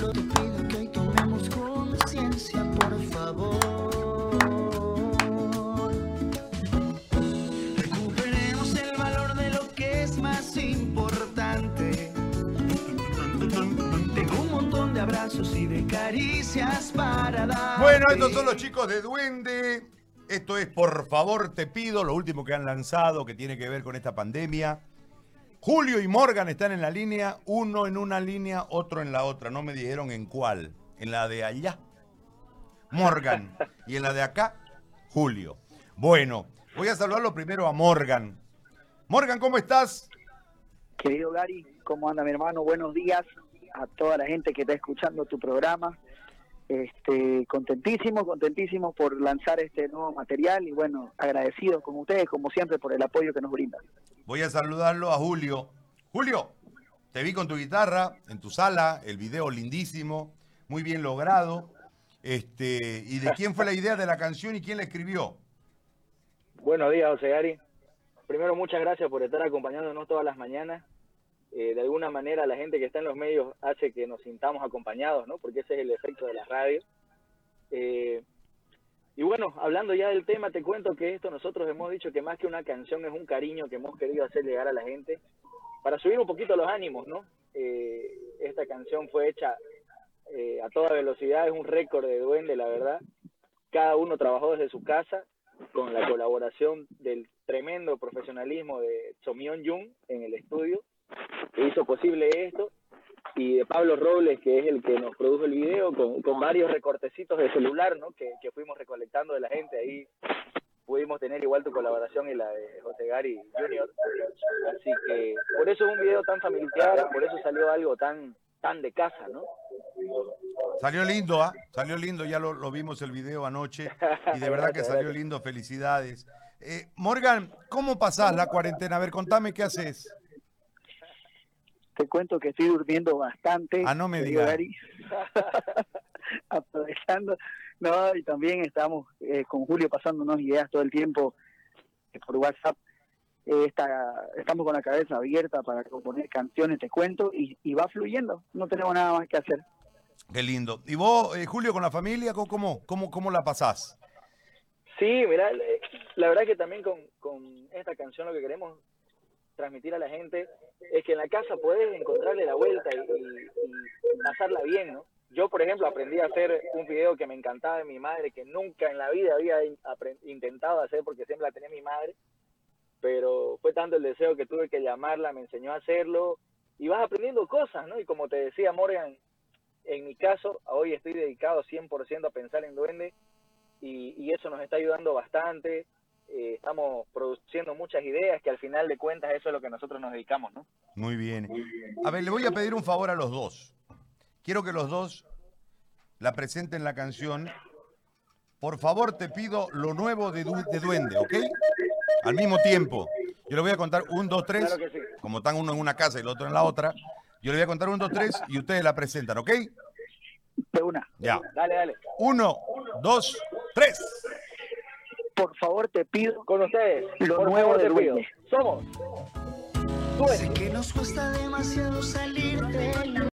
Solo te pido que hoy tomemos conciencia, por favor. Recuperemos el valor de lo que es más importante. Tengo un montón de abrazos y de caricias para dar. Bueno, estos son los chicos de Duende. Esto es Por favor te pido, lo último que han lanzado que tiene que ver con esta pandemia. Julio y Morgan están en la línea, uno en una línea, otro en la otra. No me dijeron en cuál. En la de allá, Morgan. Y en la de acá, Julio. Bueno, voy a saludarlo primero a Morgan. Morgan, ¿cómo estás? Querido Gary, ¿cómo anda mi hermano? Buenos días a toda la gente que está escuchando tu programa. Este, contentísimo, contentísimo por lanzar este nuevo material y bueno, agradecido con ustedes como siempre por el apoyo que nos brindan. Voy a saludarlo a Julio. Julio, te vi con tu guitarra en tu sala, el video lindísimo, muy bien logrado. Este, ¿y de quién fue la idea de la canción y quién la escribió? Buenos días, José Gary. Primero, muchas gracias por estar acompañándonos todas las mañanas. Eh, de alguna manera, la gente que está en los medios hace que nos sintamos acompañados, ¿no? Porque ese es el efecto de la radio. Eh, y bueno, hablando ya del tema, te cuento que esto nosotros hemos dicho que más que una canción es un cariño que hemos querido hacer llegar a la gente para subir un poquito los ánimos, ¿no? Eh, esta canción fue hecha a toda velocidad, es un récord de duende, la verdad. Cada uno trabajó desde su casa con la colaboración del tremendo profesionalismo de Somyeon Jung en el estudio, que hizo posible esto, y de Pablo Robles, que es el que nos produjo el video, con, con varios recortecitos de celular, ¿no? Que, que fuimos recolectando de la gente, ahí pudimos tener igual tu colaboración y la de José Gary Junior. Así que por eso es un video tan familiar, por eso salió algo tan tan de casa, ¿no? Salió lindo, ¿ah? Salió lindo, ya lo, lo vimos el video anoche y de verdad que salió lindo, felicidades. Eh, Morgan, ¿cómo pasás la cuarentena? A ver, contame qué haces. Te cuento que estoy durmiendo bastante. Ah, no me digas. Aprovechando. No, y también estamos eh, con Julio pasándonos ideas todo el tiempo eh, por WhatsApp. Eh, está- estamos con la cabeza abierta para componer canciones, te cuento, y, y va fluyendo. No tenemos nada más que hacer. Qué lindo. ¿Y vos, eh, Julio, con la familia, cómo, cómo, cómo, cómo la pasás? Sí, mira, la verdad que también con, con esta canción lo que queremos transmitir a la gente es que en la casa puedes encontrarle la vuelta y, pasarla bien, ¿no? Yo, por ejemplo, aprendí a hacer un video que me encantaba de mi madre, que nunca en la vida había intentado hacer porque siempre la tenía mi madre, pero fue tanto el deseo que tuve que llamarla, me enseñó a hacerlo y vas aprendiendo cosas, ¿no? Y como te decía Morgan, en mi caso, hoy estoy dedicado 100% a pensar en duende y, y eso nos está ayudando bastante. Eh, estamos produciendo muchas ideas que al final de cuentas eso es lo que nosotros nos dedicamos, ¿no? Muy bien. A ver, le voy a pedir un favor a los dos. Quiero que los dos la presenten la canción. Por favor, te pido lo nuevo de, Du- de Duende, ¿ok? Al mismo tiempo. Yo le voy a contar un, dos, tres. Claro que sí. Como están uno en una casa y el otro en la otra. Yo le voy a contar un, dos, tres y ustedes la presentan, ¿ok? De una. Ya. Dale, dale. Uno, dos, tres. Por favor, te pido Con ustedes. Lo por nuevo de. Duende. Somos. Sé que nos cuesta demasiado salir de la